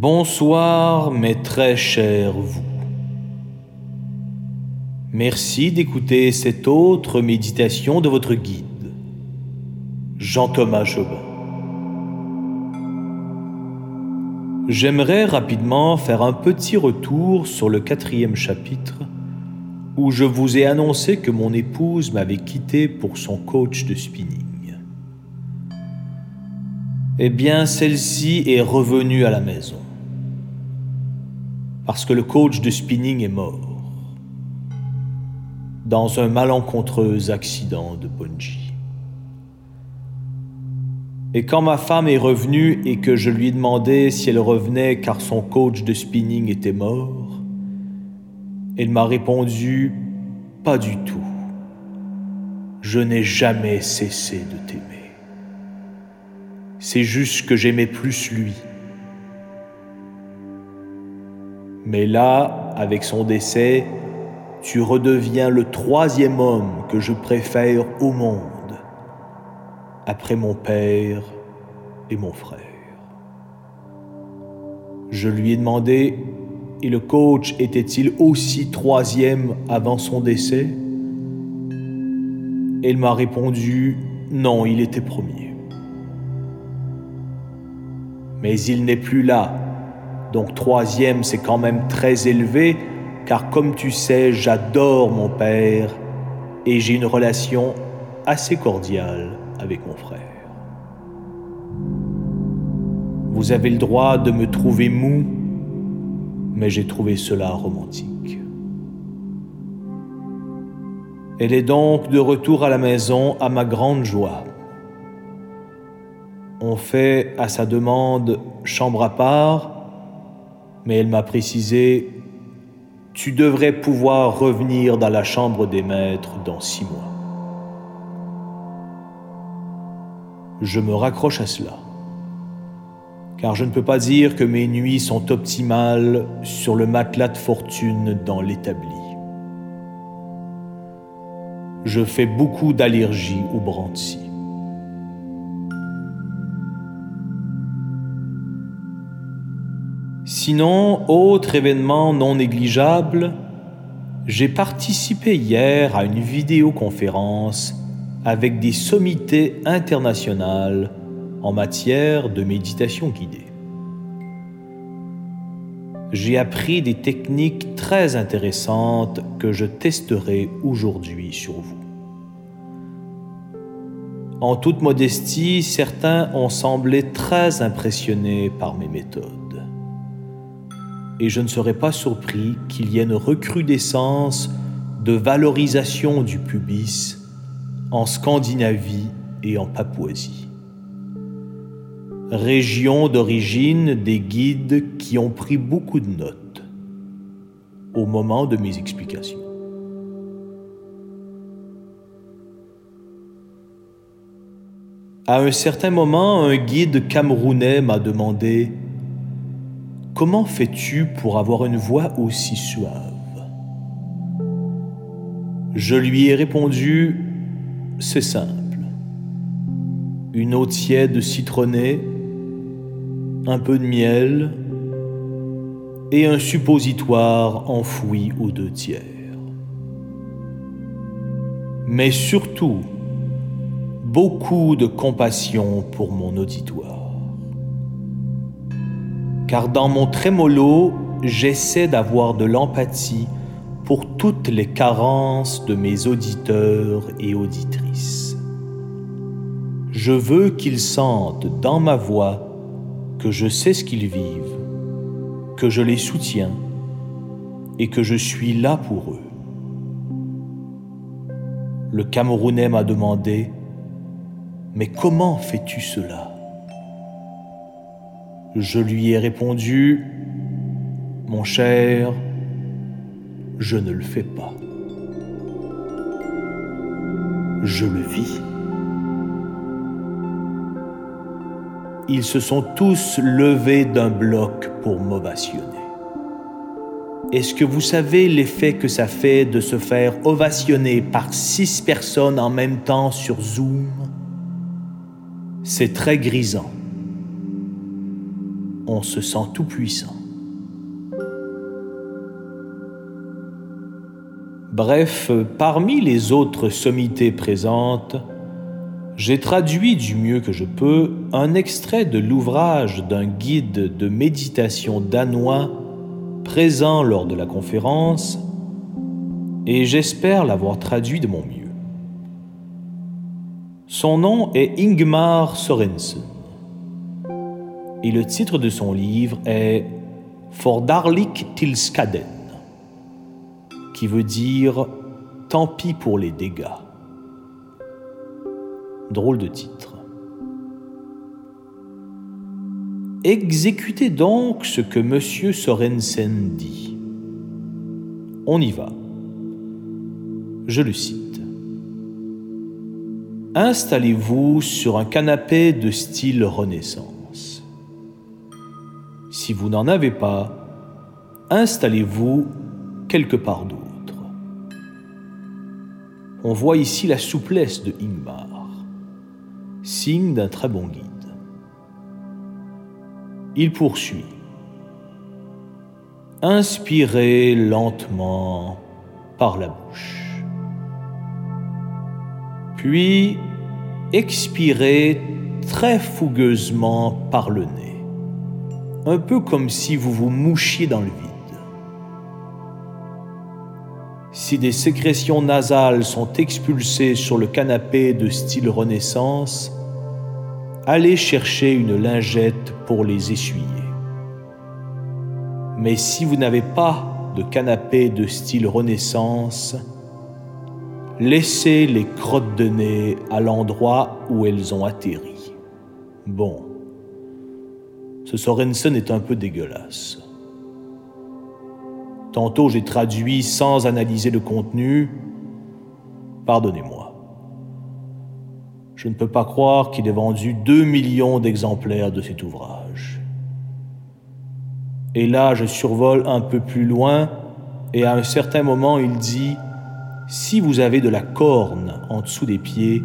Bonsoir mes très chers vous. Merci d'écouter cette autre méditation de votre guide, Jean-Thomas Jobin. J'aimerais rapidement faire un petit retour sur le quatrième chapitre où je vous ai annoncé que mon épouse m'avait quitté pour son coach de spinning. Eh bien, celle-ci est revenue à la maison parce que le coach de spinning est mort dans un malencontreux accident de bungee. Et quand ma femme est revenue et que je lui ai demandé si elle revenait car son coach de spinning était mort, elle m'a répondu Pas du tout. Je n'ai jamais cessé de t'aimer. C'est juste que j'aimais plus lui Mais là, avec son décès, tu redeviens le troisième homme que je préfère au monde, après mon père et mon frère. Je lui ai demandé, et le coach était-il aussi troisième avant son décès? Elle m'a répondu, non, il était premier. Mais il n'est plus là donc troisième, c'est quand même très élevé, car comme tu sais, j'adore mon père et j'ai une relation assez cordiale avec mon frère. Vous avez le droit de me trouver mou, mais j'ai trouvé cela romantique. Elle est donc de retour à la maison à ma grande joie. On fait à sa demande chambre à part, mais elle m'a précisé Tu devrais pouvoir revenir dans la chambre des maîtres dans six mois. Je me raccroche à cela, car je ne peux pas dire que mes nuits sont optimales sur le matelas de fortune dans l'établi. Je fais beaucoup d'allergies au brandy. Sinon, autre événement non négligeable, j'ai participé hier à une vidéoconférence avec des sommités internationales en matière de méditation guidée. J'ai appris des techniques très intéressantes que je testerai aujourd'hui sur vous. En toute modestie, certains ont semblé très impressionnés par mes méthodes et je ne serais pas surpris qu'il y ait une recrudescence de valorisation du pubis en Scandinavie et en Papouasie. Région d'origine des guides qui ont pris beaucoup de notes au moment de mes explications. À un certain moment, un guide camerounais m'a demandé Comment fais-tu pour avoir une voix aussi suave Je lui ai répondu, c'est simple. Une eau tiède citronnée, un peu de miel et un suppositoire enfoui aux deux tiers. Mais surtout, beaucoup de compassion pour mon auditoire car dans mon trémolo, j'essaie d'avoir de l'empathie pour toutes les carences de mes auditeurs et auditrices. Je veux qu'ils sentent dans ma voix que je sais ce qu'ils vivent, que je les soutiens et que je suis là pour eux. Le Camerounais m'a demandé, mais comment fais-tu cela? Je lui ai répondu, Mon cher, je ne le fais pas. Je le vis. Ils se sont tous levés d'un bloc pour m'ovationner. Est-ce que vous savez l'effet que ça fait de se faire ovationner par six personnes en même temps sur Zoom? C'est très grisant se sent tout puissant. Bref, parmi les autres sommités présentes, j'ai traduit du mieux que je peux un extrait de l'ouvrage d'un guide de méditation danois présent lors de la conférence et j'espère l'avoir traduit de mon mieux. Son nom est Ingmar Sorensen et le titre de son livre est Fordarlik Tilskaden, qui veut dire Tant pis pour les dégâts. Drôle de titre. Exécutez donc ce que M. Sorensen dit. On y va. Je le cite. Installez-vous sur un canapé de style Renaissance. Si vous n'en avez pas, installez-vous quelque part d'autre. On voit ici la souplesse de Ingmar, signe d'un très bon guide. Il poursuit. Inspirez lentement par la bouche. Puis expirez très fougueusement par le nez, un peu comme si vous vous mouchiez dans le vide. Si des sécrétions nasales sont expulsées sur le canapé de style Renaissance, allez chercher une lingette pour les essuyer. Mais si vous n'avez pas de canapé de style Renaissance, laissez les crottes de nez à l'endroit où elles ont atterri. Bon, ce Sorensen est un peu dégueulasse. Tantôt j'ai traduit sans analyser le contenu. Pardonnez-moi. Je ne peux pas croire qu'il ait vendu 2 millions d'exemplaires de cet ouvrage. Et là, je survole un peu plus loin, et à un certain moment, il dit Si vous avez de la corne en dessous des pieds,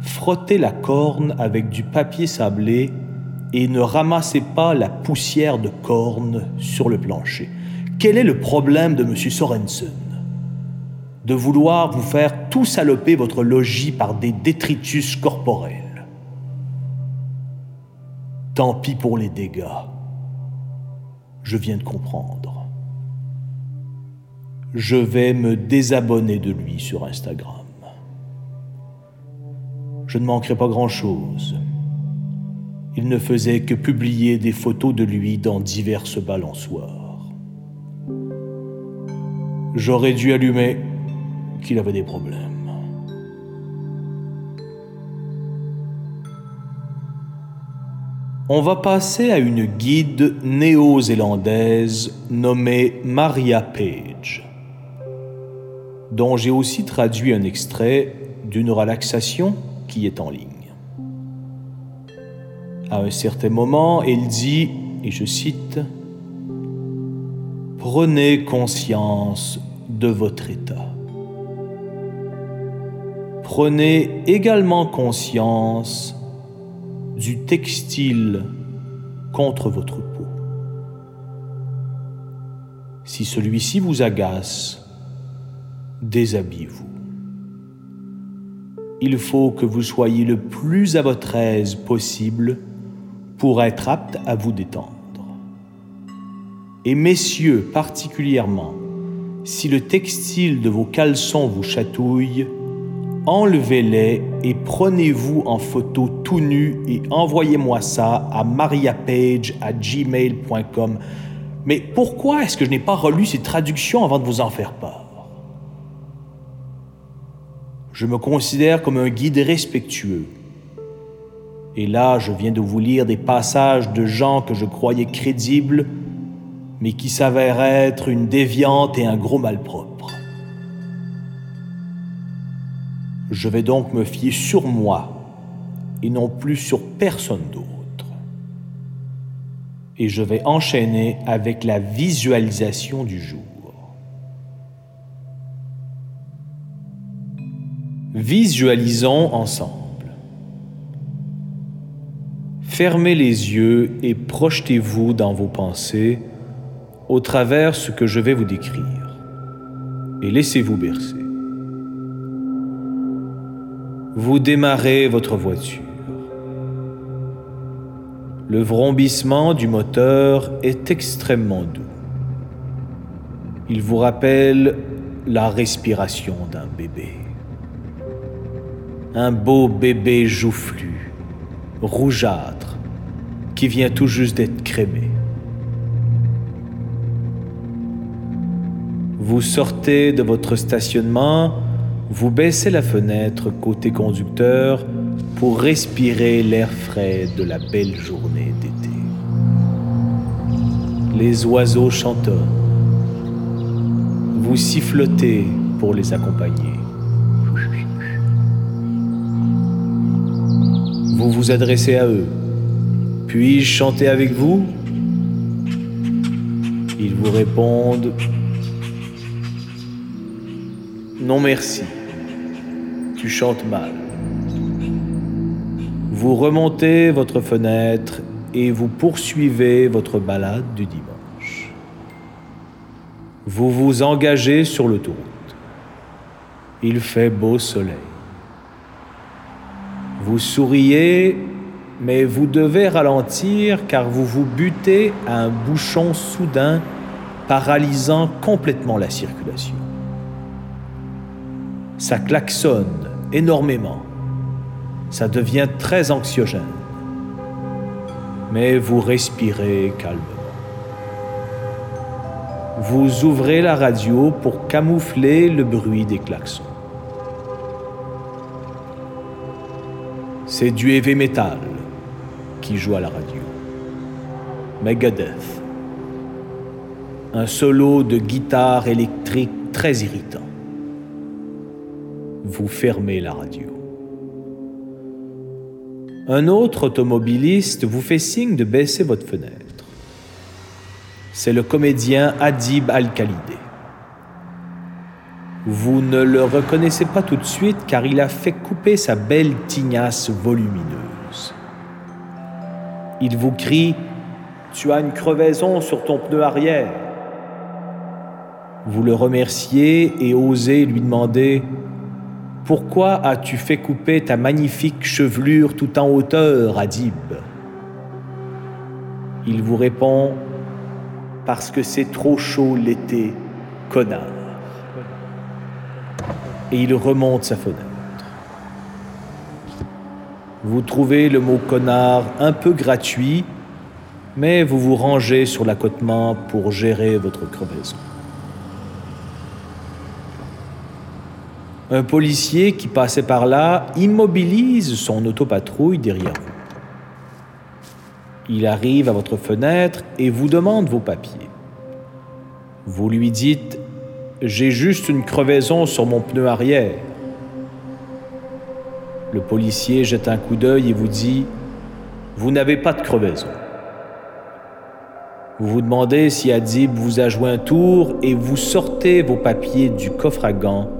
frottez la corne avec du papier sablé et ne ramassez pas la poussière de corne sur le plancher. Quel est le problème de M. Sorensen? De vouloir vous faire tout saloper votre logis par des détritus corporels. Tant pis pour les dégâts. Je viens de comprendre. Je vais me désabonner de lui sur Instagram. Je ne manquerai pas grand-chose. Il ne faisait que publier des photos de lui dans diverses balançoires. J'aurais dû allumer qu'il avait des problèmes. On va passer à une guide néo-zélandaise nommée Maria Page, dont j'ai aussi traduit un extrait d'une relaxation qui est en ligne. À un certain moment, elle dit, et je cite, Prenez conscience de votre état. Prenez également conscience du textile contre votre peau. Si celui-ci vous agace, déshabillez-vous. Il faut que vous soyez le plus à votre aise possible pour être apte à vous détendre. Et messieurs particulièrement, si le textile de vos caleçons vous chatouille, enlevez-les et prenez-vous en photo tout nu et envoyez-moi ça à mariapage à gmail.com. Mais pourquoi est-ce que je n'ai pas relu ces traductions avant de vous en faire part? Je me considère comme un guide respectueux. Et là, je viens de vous lire des passages de gens que je croyais crédibles mais qui s'avère être une déviante et un gros malpropre. Je vais donc me fier sur moi et non plus sur personne d'autre. Et je vais enchaîner avec la visualisation du jour. Visualisons ensemble. Fermez les yeux et projetez-vous dans vos pensées au travers ce que je vais vous décrire. Et laissez-vous bercer. Vous démarrez votre voiture. Le vrombissement du moteur est extrêmement doux. Il vous rappelle la respiration d'un bébé. Un beau bébé joufflu, rougeâtre, qui vient tout juste d'être crémé. Vous sortez de votre stationnement, vous baissez la fenêtre côté conducteur pour respirer l'air frais de la belle journée d'été. Les oiseaux chantonnent. Vous sifflotez pour les accompagner. Vous vous adressez à eux. Puis-je chanter avec vous? Ils vous répondent Non merci, tu chantes mal. Vous remontez votre fenêtre et vous poursuivez votre balade du dimanche. Vous vous engagez sur l'autoroute. Il fait beau soleil. Vous souriez, mais vous devez ralentir car vous vous butez à un bouchon soudain paralysant complètement la circulation. Ça klaxonne énormément. Ça devient très anxiogène. Mais vous respirez calmement. Vous ouvrez la radio pour camoufler le bruit des klaxons. C'est du heavy metal qui joue à la radio. Megadeth. Un solo de guitare électrique très irritant. Vous fermez la radio. Un autre automobiliste vous fait signe de baisser votre fenêtre. C'est le comédien Adib Al-Khalidé. Vous ne le reconnaissez pas tout de suite car il a fait couper sa belle tignasse volumineuse. Il vous crie Tu as une crevaison sur ton pneu arrière. Vous le remerciez et osez lui demander Pourquoi as-tu fait couper ta magnifique chevelure tout en hauteur, Adib? Il vous répond Parce que c'est trop chaud l'été, connard et il remonte sa fenêtre. Vous trouvez le mot connard un peu gratuit, mais vous vous rangez sur l'accotement pour gérer votre crevaison. Un policier qui passait par là immobilise son autopatrouille derrière vous. Il arrive à votre fenêtre et vous demande vos papiers. Vous lui dites j'ai juste une crevaison sur mon pneu arrière. Le policier jette un coup d'œil et vous dit Vous n'avez pas de crevaison. Vous vous demandez si Adib vous a joué un tour et vous sortez vos papiers du coffre à gants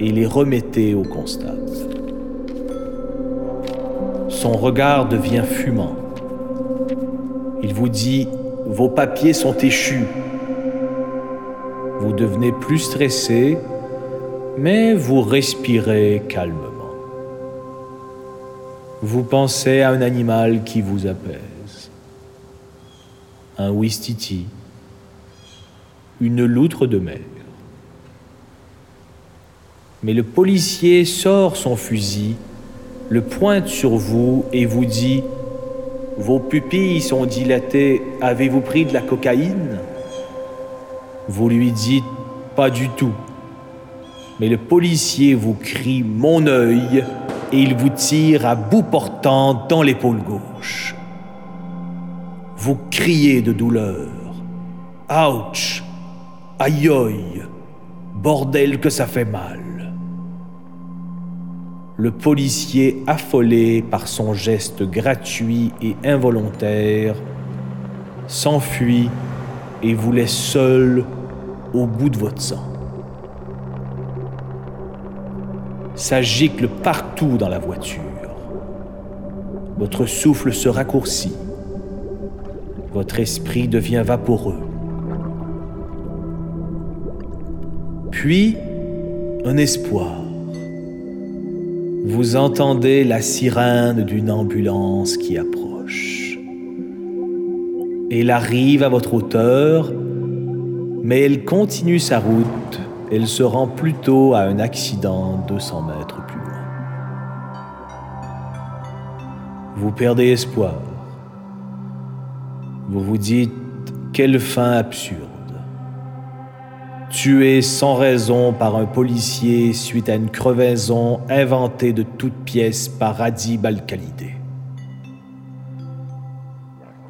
et les remettez au constable. Son regard devient fumant. Il vous dit Vos papiers sont échus vous devenez plus stressé, mais vous respirez calmement. Vous pensez à un animal qui vous apaise. Un ouistiti, une loutre de mer. Mais le policier sort son fusil, le pointe sur vous et vous dit Vos pupilles sont dilatées, avez-vous pris de la cocaïne? Vous lui dites pas du tout. Mais le policier vous crie mon œil et il vous tire à bout portant dans l'épaule gauche. Vous criez de douleur. Ouch! Aïe! Bordel que ça fait mal! Le policier, affolé par son geste gratuit et involontaire, s'enfuit et vous laisse seul au bout de votre sang. Ça gicle partout dans la voiture. Votre souffle se raccourcit. Votre esprit devient vaporeux. Puis, un espoir. Vous entendez la sirène d'une ambulance qui approche. Elle arrive à votre hauteur, mais elle continue sa route. Elle se rend plutôt à un accident 200 mètres plus loin. Vous perdez espoir. Vous vous dites, quelle fin absurde tué sans raison par un policier suite à une crevaison inventée de toutes pièces par Adib Al-Khalidé.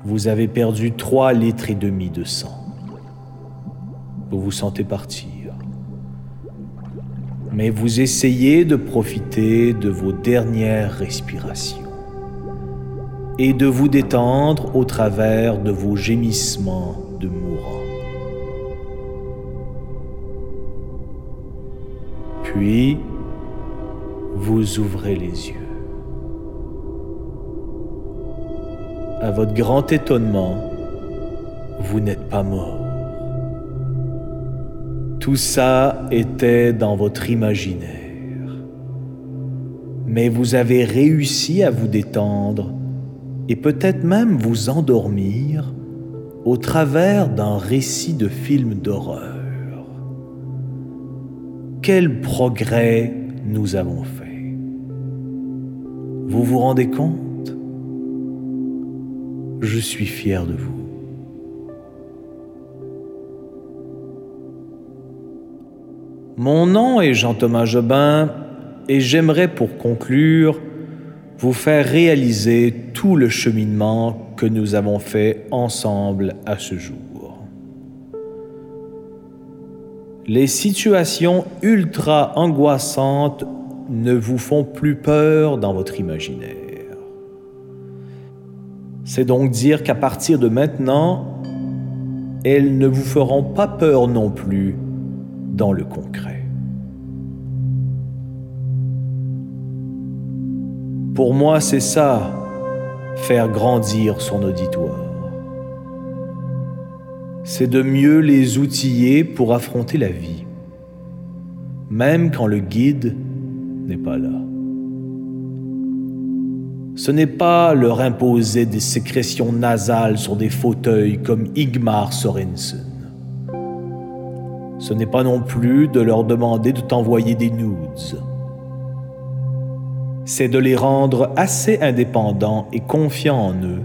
Vous avez perdu trois litres et demi de sang. Vous vous sentez partir. Mais vous essayez de profiter de vos dernières respirations et de vous détendre au travers de vos gémissements de mourant. Puis, vous ouvrez les yeux. À votre grand étonnement, vous n'êtes pas mort. Tout ça était dans votre imaginaire. Mais vous avez réussi à vous détendre et peut-être même vous endormir au travers d'un récit de film d'horreur quel progrès nous avons fait. Vous vous rendez compte? Je suis fier de vous. Mon nom est Jean-Thomas Jobin et j'aimerais pour conclure vous faire réaliser tout le cheminement que nous avons fait ensemble à ce jour. Les situations ultra angoissantes ne vous font plus peur dans votre imaginaire. C'est donc dire qu'à partir de maintenant, elles ne vous feront pas peur non plus dans le concret. Pour moi, c'est ça, faire grandir son auditoire c'est de mieux les outiller pour affronter la vie, même quand le guide n'est pas là. Ce n'est pas leur imposer des sécrétions nasales sur des fauteuils comme Igmar Sorensen. Ce n'est pas non plus de leur demander de t'envoyer des nudes. C'est de les rendre assez indépendants et confiants en eux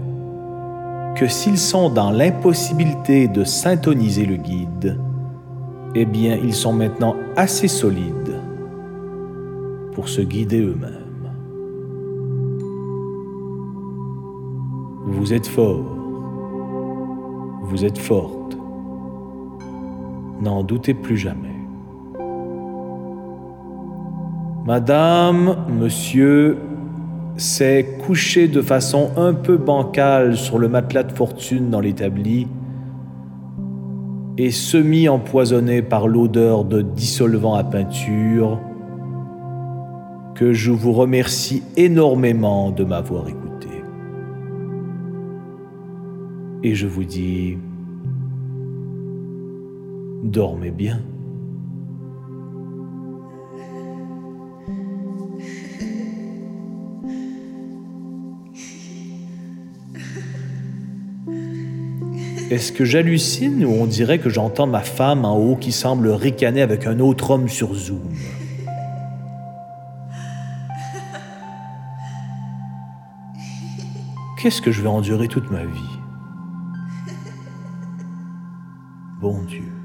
que s'ils sont dans l'impossibilité de syntoniser le guide, eh bien ils sont maintenant assez solides pour se guider eux-mêmes. Vous êtes fort, vous êtes forte, n'en doutez plus jamais. Madame, monsieur, s'est couché de façon un peu bancale sur le matelas de fortune dans l'établi et semi-empoisonné par l'odeur de dissolvant à peinture, que je vous remercie énormément de m'avoir écouté. Et je vous dis, dormez bien. Est-ce que j'hallucine ou on dirait que j'entends ma femme en haut qui semble ricaner avec un autre homme sur Zoom? Qu'est-ce que je vais endurer toute ma vie? Bon Dieu.